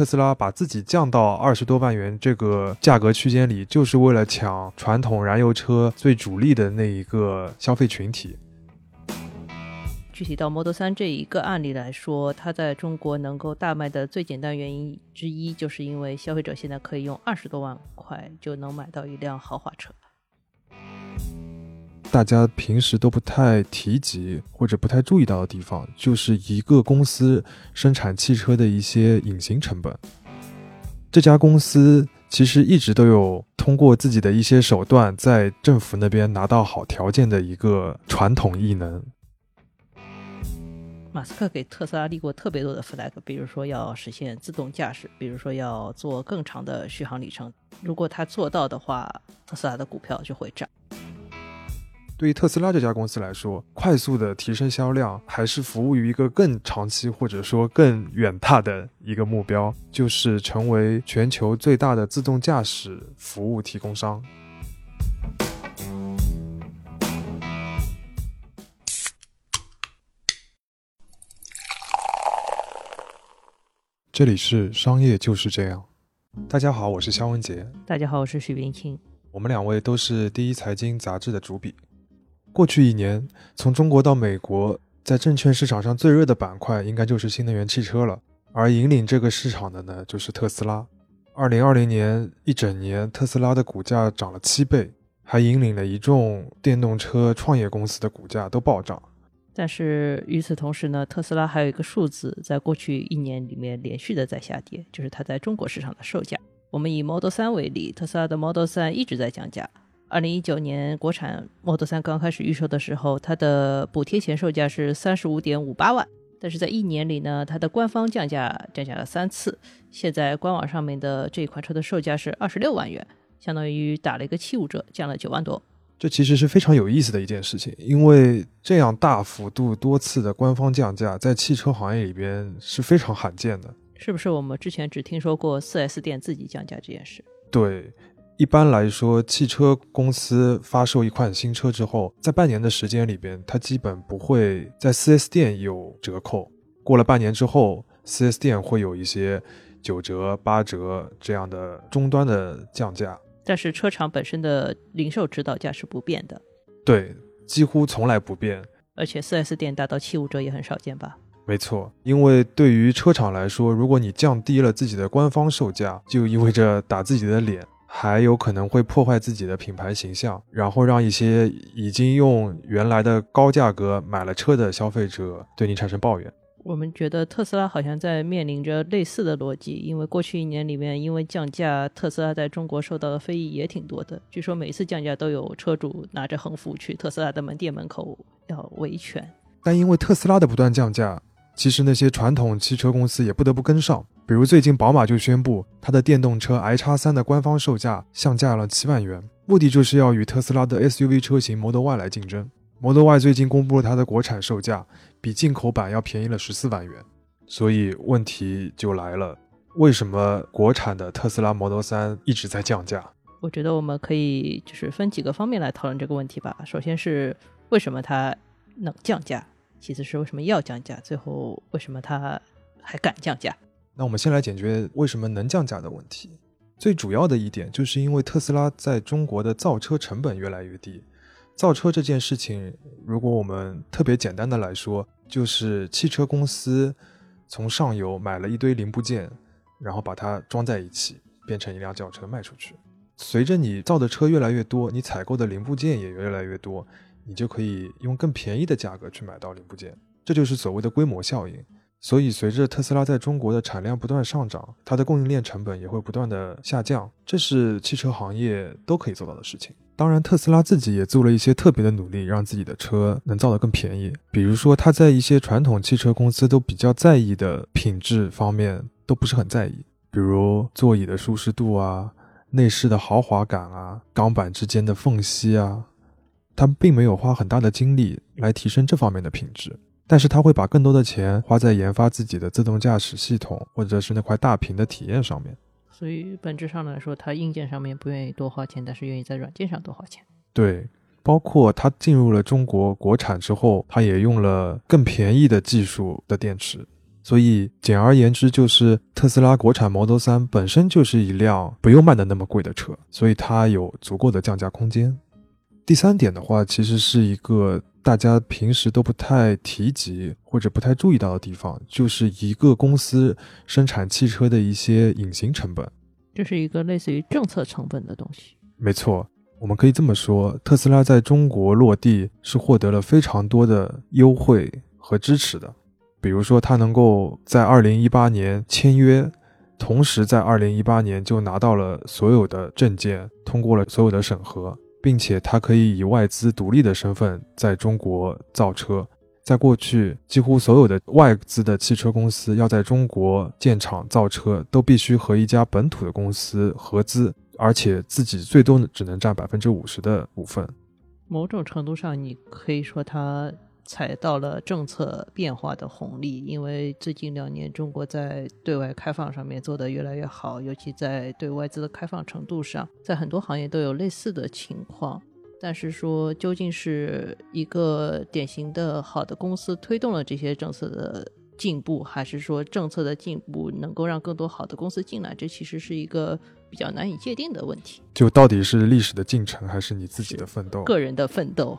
特斯拉把自己降到二十多万元这个价格区间里，就是为了抢传统燃油车最主力的那一个消费群体。具体到 Model 3这一个案例来说，它在中国能够大卖的最简单原因之一，就是因为消费者现在可以用二十多万块就能买到一辆豪华车。大家平时都不太提及或者不太注意到的地方，就是一个公司生产汽车的一些隐形成本。这家公司其实一直都有通过自己的一些手段，在政府那边拿到好条件的一个传统异能。马斯克给特斯拉立过特别多的 flag，比如说要实现自动驾驶，比如说要做更长的续航里程。如果他做到的话，特斯拉的股票就会涨。对于特斯拉这家公司来说，快速的提升销量，还是服务于一个更长期或者说更远大的一个目标，就是成为全球最大的自动驾驶服务提供商。这里是商业就是这样。大家好，我是肖文杰。大家好，我是许冰清。我们两位都是第一财经杂志的主笔。过去一年，从中国到美国，在证券市场上最热的板块应该就是新能源汽车了。而引领这个市场的呢，就是特斯拉。二零二零年一整年，特斯拉的股价涨了七倍，还引领了一众电动车创业公司的股价都暴涨。但是与此同时呢，特斯拉还有一个数字，在过去一年里面连续的在下跌，就是它在中国市场的售价。我们以 Model 3为例，特斯拉的 Model 3一直在降价。二零一九年国产 Model 3刚开始预售的时候，它的补贴前售价是三十五点五八万，但是在一年里呢，它的官方降价降价了三次。现在官网上面的这款车的售价是二十六万元，相当于打了一个七五折，降了九万多。这其实是非常有意思的一件事情，因为这样大幅度多次的官方降价，在汽车行业里边是非常罕见的。是不是我们之前只听说过 4S 店自己降价这件事？对，一般来说，汽车公司发售一款新车之后，在半年的时间里边，它基本不会在 4S 店有折扣。过了半年之后，4S 店会有一些九折、八折这样的终端的降价。但是车厂本身的零售指导价是不变的，对，几乎从来不变。而且 4S 店达到七五折也很少见吧？没错，因为对于车厂来说，如果你降低了自己的官方售价，就意味着打自己的脸，还有可能会破坏自己的品牌形象，然后让一些已经用原来的高价格买了车的消费者对你产生抱怨。我们觉得特斯拉好像在面临着类似的逻辑，因为过去一年里面，因为降价，特斯拉在中国受到的非议也挺多的。据说每一次降价都有车主拿着横幅去特斯拉的门店门口要维权。但因为特斯拉的不断降价，其实那些传统汽车公司也不得不跟上。比如最近宝马就宣布，它的电动车 i 叉三的官方售价降价了七万元，目的就是要与特斯拉的 SUV 车型 Model Y 来竞争。Model Y 最近公布了它的国产售价。比进口版要便宜了十四万元，所以问题就来了：为什么国产的特斯拉 Model 3一直在降价？我觉得我们可以就是分几个方面来讨论这个问题吧。首先是为什么它能降价，其次是为什么要降价，最后为什么它还敢降价？那我们先来解决为什么能降价的问题。最主要的一点就是因为特斯拉在中国的造车成本越来越低。造车这件事情，如果我们特别简单的来说，就是汽车公司从上游买了一堆零部件，然后把它装在一起，变成一辆轿车卖出去。随着你造的车越来越多，你采购的零部件也越来越多，你就可以用更便宜的价格去买到零部件，这就是所谓的规模效应。所以，随着特斯拉在中国的产量不断上涨，它的供应链成本也会不断的下降，这是汽车行业都可以做到的事情。当然，特斯拉自己也做了一些特别的努力，让自己的车能造得更便宜。比如说，它在一些传统汽车公司都比较在意的品质方面都不是很在意，比如座椅的舒适度啊、内饰的豪华感啊、钢板之间的缝隙啊，它并没有花很大的精力来提升这方面的品质。但是他会把更多的钱花在研发自己的自动驾驶系统，或者是那块大屏的体验上面。所以本质上来说，他硬件上面不愿意多花钱，但是愿意在软件上多花钱。对，包括他进入了中国国产之后，他也用了更便宜的技术的电池。所以简而言之，就是特斯拉国产 Model 3本身就是一辆不用卖的那么贵的车，所以它有足够的降价空间。第三点的话，其实是一个大家平时都不太提及或者不太注意到的地方，就是一个公司生产汽车的一些隐形成本。这是一个类似于政策成本的东西。没错，我们可以这么说，特斯拉在中国落地是获得了非常多的优惠和支持的。比如说，它能够在二零一八年签约，同时在二零一八年就拿到了所有的证件，通过了所有的审核，并且它可以以外资独立的身份在中国造车。在过去，几乎所有的外资的汽车公司要在中国建厂造车，都必须和一家本土的公司合资，而且自己最多只能占百分之五十的股份。某种程度上，你可以说它。踩到了政策变化的红利，因为最近两年中国在对外开放上面做得越来越好，尤其在对外资的开放程度上，在很多行业都有类似的情况。但是说究竟是一个典型的好的公司推动了这些政策的进步，还是说政策的进步能够让更多好的公司进来，这其实是一个比较难以界定的问题。就到底是历史的进程，还是你自己的奋斗？个人的奋斗。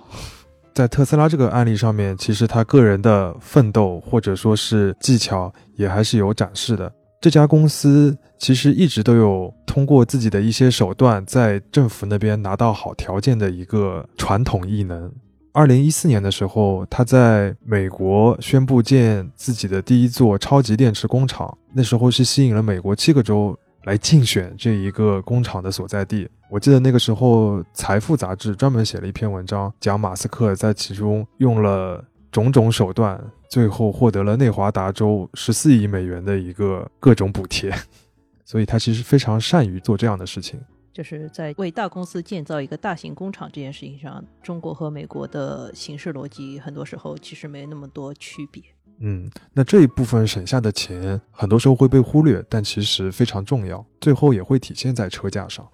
在特斯拉这个案例上面，其实他个人的奋斗或者说是技巧也还是有展示的。这家公司其实一直都有通过自己的一些手段，在政府那边拿到好条件的一个传统异能。二零一四年的时候，他在美国宣布建自己的第一座超级电池工厂，那时候是吸引了美国七个州。来竞选这一个工厂的所在地。我记得那个时候，《财富》杂志专门写了一篇文章，讲马斯克在其中用了种种手段，最后获得了内华达州十四亿美元的一个各种补贴。所以他其实非常善于做这样的事情。就是在为大公司建造一个大型工厂这件事情上，中国和美国的形式逻辑很多时候其实没那么多区别。嗯，那这一部分省下的钱，很多时候会被忽略，但其实非常重要，最后也会体现在车价上。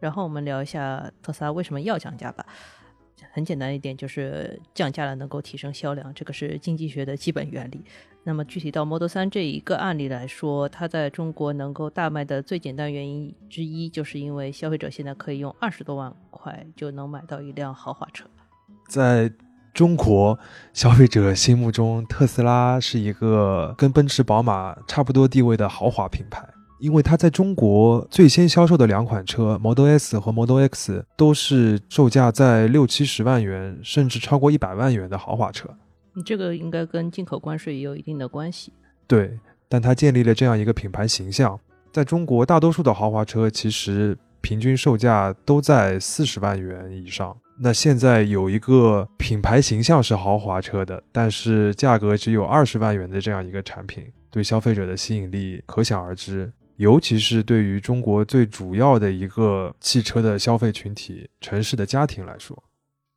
然后我们聊一下特斯拉为什么要降价吧。很简单一点，就是降价了能够提升销量，这个是经济学的基本原理。那么具体到 Model 3这一个案例来说，它在中国能够大卖的最简单原因之一，就是因为消费者现在可以用二十多万块就能买到一辆豪华车，在。中国消费者心目中，特斯拉是一个跟奔驰、宝马差不多地位的豪华品牌，因为它在中国最先销售的两款车 Model S 和 Model X 都是售价在六七十万元，甚至超过一百万元的豪华车。你这个应该跟进口关税也有一定的关系。对，但它建立了这样一个品牌形象，在中国大多数的豪华车其实平均售价都在四十万元以上。那现在有一个品牌形象是豪华车的，但是价格只有二十万元的这样一个产品，对消费者的吸引力可想而知。尤其是对于中国最主要的一个汽车的消费群体——城市的家庭来说，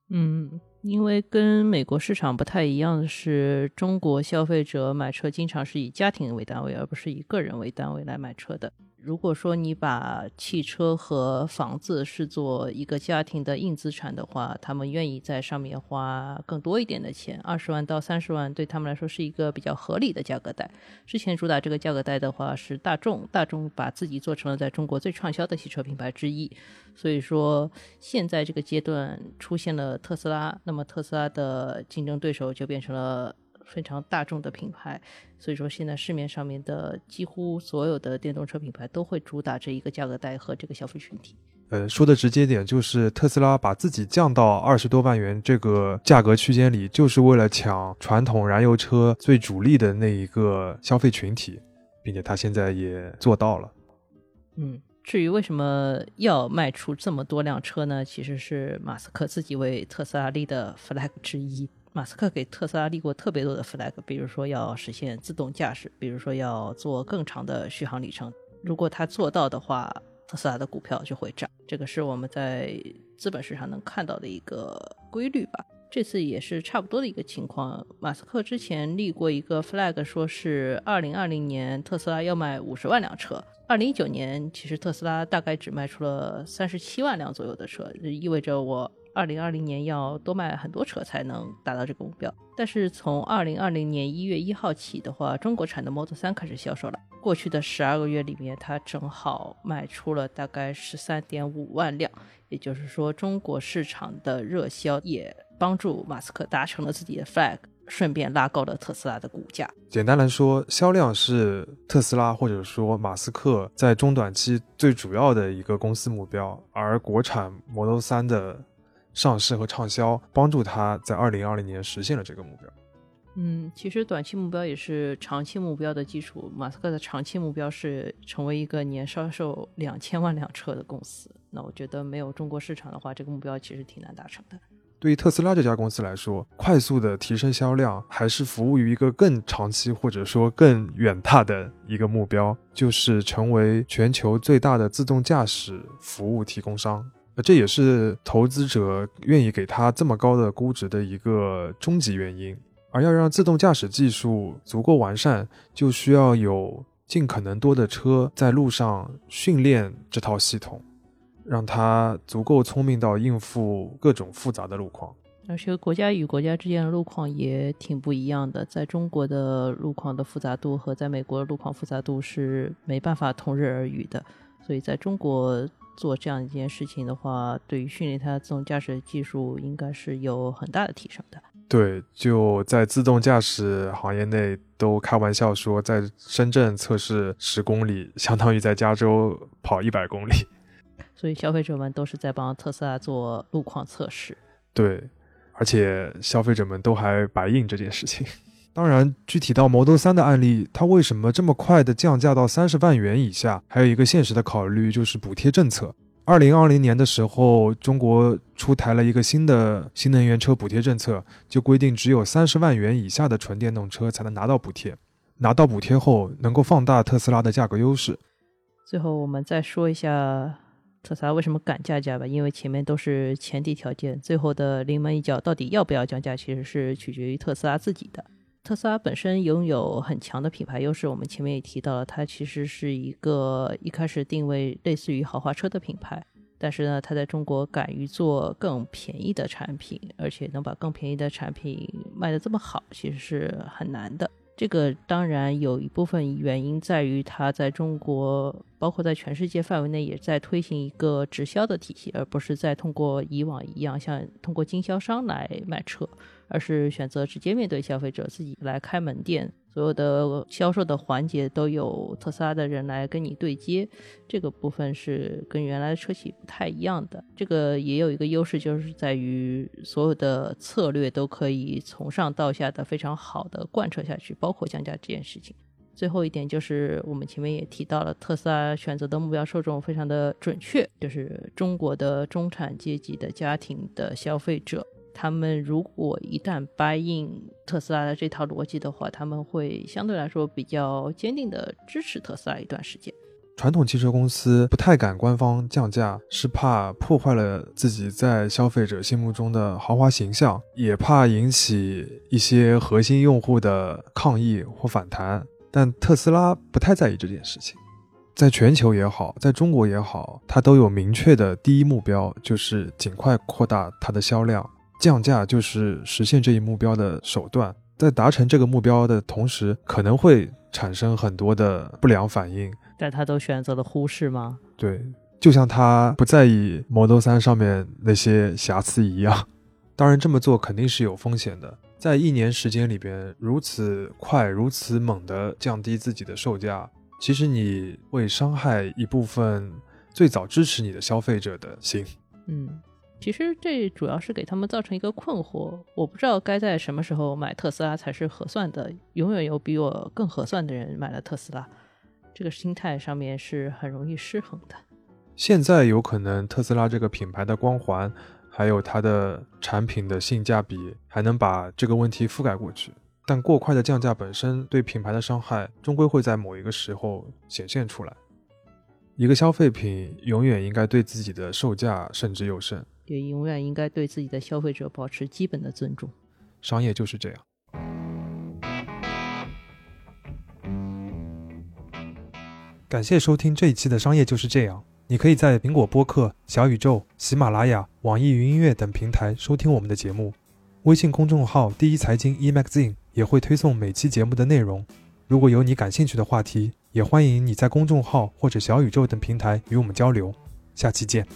嗯，因为跟美国市场不太一样的是，中国消费者买车经常是以家庭为单位，而不是以个人为单位来买车的。如果说你把汽车和房子视作一个家庭的硬资产的话，他们愿意在上面花更多一点的钱，二十万到三十万对他们来说是一个比较合理的价格带。之前主打这个价格带的话是大众，大众把自己做成了在中国最畅销的汽车品牌之一，所以说现在这个阶段出现了特斯拉，那么特斯拉的竞争对手就变成了。非常大众的品牌，所以说现在市面上面的几乎所有的电动车品牌都会主打这一个价格带和这个消费群体。呃，说的直接点，就是特斯拉把自己降到二十多万元这个价格区间里，就是为了抢传统燃油车最主力的那一个消费群体，并且他现在也做到了。嗯，至于为什么要卖出这么多辆车呢？其实是马斯克自己为特斯拉立的 flag 之一。马斯克给特斯拉立过特别多的 flag，比如说要实现自动驾驶，比如说要做更长的续航里程。如果他做到的话，特斯拉的股票就会涨。这个是我们在资本市场能看到的一个规律吧。这次也是差不多的一个情况。马斯克之前立过一个 flag，说是二零二零年特斯拉要卖五十万辆车。二零一九年其实特斯拉大概只卖出了三十七万辆左右的车，意味着我。二零二零年要多卖很多车才能达到这个目标。但是从二零二零年一月一号起的话，中国产的 Model 3开始销售了。过去的十二个月里面，它正好卖出了大概十三点五万辆，也就是说，中国市场的热销也帮助马斯克达成了自己的 flag。顺便拉高了特斯拉的股价。简单来说，销量是特斯拉或者说马斯克在中短期最主要的一个公司目标，而国产 Model 3的上市和畅销，帮助他在二零二零年实现了这个目标。嗯，其实短期目标也是长期目标的基础。马斯克的长期目标是成为一个年销售两千万辆车的公司。那我觉得没有中国市场的话，这个目标其实挺难达成的。对于特斯拉这家公司来说，快速的提升销量，还是服务于一个更长期或者说更远大的一个目标，就是成为全球最大的自动驾驶服务提供商。这也是投资者愿意给他这么高的估值的一个终极原因。而要让自动驾驶技术足够完善，就需要有尽可能多的车在路上训练这套系统。让它足够聪明到应付各种复杂的路况，而且国家与国家之间的路况也挺不一样的。在中国的路况的复杂度和在美国的路况复杂度是没办法同日而语的，所以在中国做这样一件事情的话，对于训练它自动驾驶技术应该是有很大的提升的。对，就在自动驾驶行业内都开玩笑说，在深圳测试十公里，相当于在加州跑一百公里。所以消费者们都是在帮特斯拉做路况测试，对，而且消费者们都还白印这件事情。当然，具体到 Model 3的案例，它为什么这么快的降价到三十万元以下？还有一个现实的考虑就是补贴政策。二零二零年的时候，中国出台了一个新的新能源车补贴政策，就规定只有三十万元以下的纯电动车才能拿到补贴。拿到补贴后，能够放大特斯拉的价格优势。最后，我们再说一下。特斯拉为什么敢降价吧？因为前面都是前提条件，最后的临门一脚到底要不要降价，其实是取决于特斯拉自己的。特斯拉本身拥有很强的品牌优势，我们前面也提到了，它其实是一个一开始定位类似于豪华车的品牌，但是呢，它在中国敢于做更便宜的产品，而且能把更便宜的产品卖得这么好，其实是很难的。这个当然有一部分原因在于它在中国，包括在全世界范围内，也在推行一个直销的体系，而不是在通过以往一样像通过经销商来卖车。而是选择直接面对消费者，自己来开门店，所有的销售的环节都有特斯拉的人来跟你对接，这个部分是跟原来的车企不太一样的。这个也有一个优势，就是在于所有的策略都可以从上到下的非常好的贯彻下去，包括降价这件事情。最后一点就是我们前面也提到了，特斯拉选择的目标受众非常的准确，就是中国的中产阶级的家庭的消费者。他们如果一旦 buy in 特斯拉的这套逻辑的话，他们会相对来说比较坚定的支持特斯拉一段时间。传统汽车公司不太敢官方降价，是怕破坏了自己在消费者心目中的豪华形象，也怕引起一些核心用户的抗议或反弹。但特斯拉不太在意这件事情，在全球也好，在中国也好，它都有明确的第一目标，就是尽快扩大它的销量。降价就是实现这一目标的手段，在达成这个目标的同时，可能会产生很多的不良反应。但他都选择了忽视吗？对，就像他不在意 Model 3上面那些瑕疵一样。当然，这么做肯定是有风险的。在一年时间里边，如此快、如此猛地降低自己的售价，其实你会伤害一部分最早支持你的消费者的心。嗯。其实这主要是给他们造成一个困惑，我不知道该在什么时候买特斯拉才是合算的。永远有比我更合算的人买了特斯拉，这个心态上面是很容易失衡的。现在有可能特斯拉这个品牌的光环，还有它的产品的性价比，还能把这个问题覆盖过去。但过快的降价本身对品牌的伤害，终归会在某一个时候显现出来。一个消费品永远应该对自己的售价慎之又慎。也永远应该对自己的消费者保持基本的尊重。商业就是这样。感谢收听这一期的《商业就是这样》。你可以在苹果播客、小宇宙、喜马拉雅、网易云音乐等平台收听我们的节目。微信公众号“第一财经 e magazine” 也会推送每期节目的内容。如果有你感兴趣的话题，也欢迎你在公众号或者小宇宙等平台与我们交流。下期见。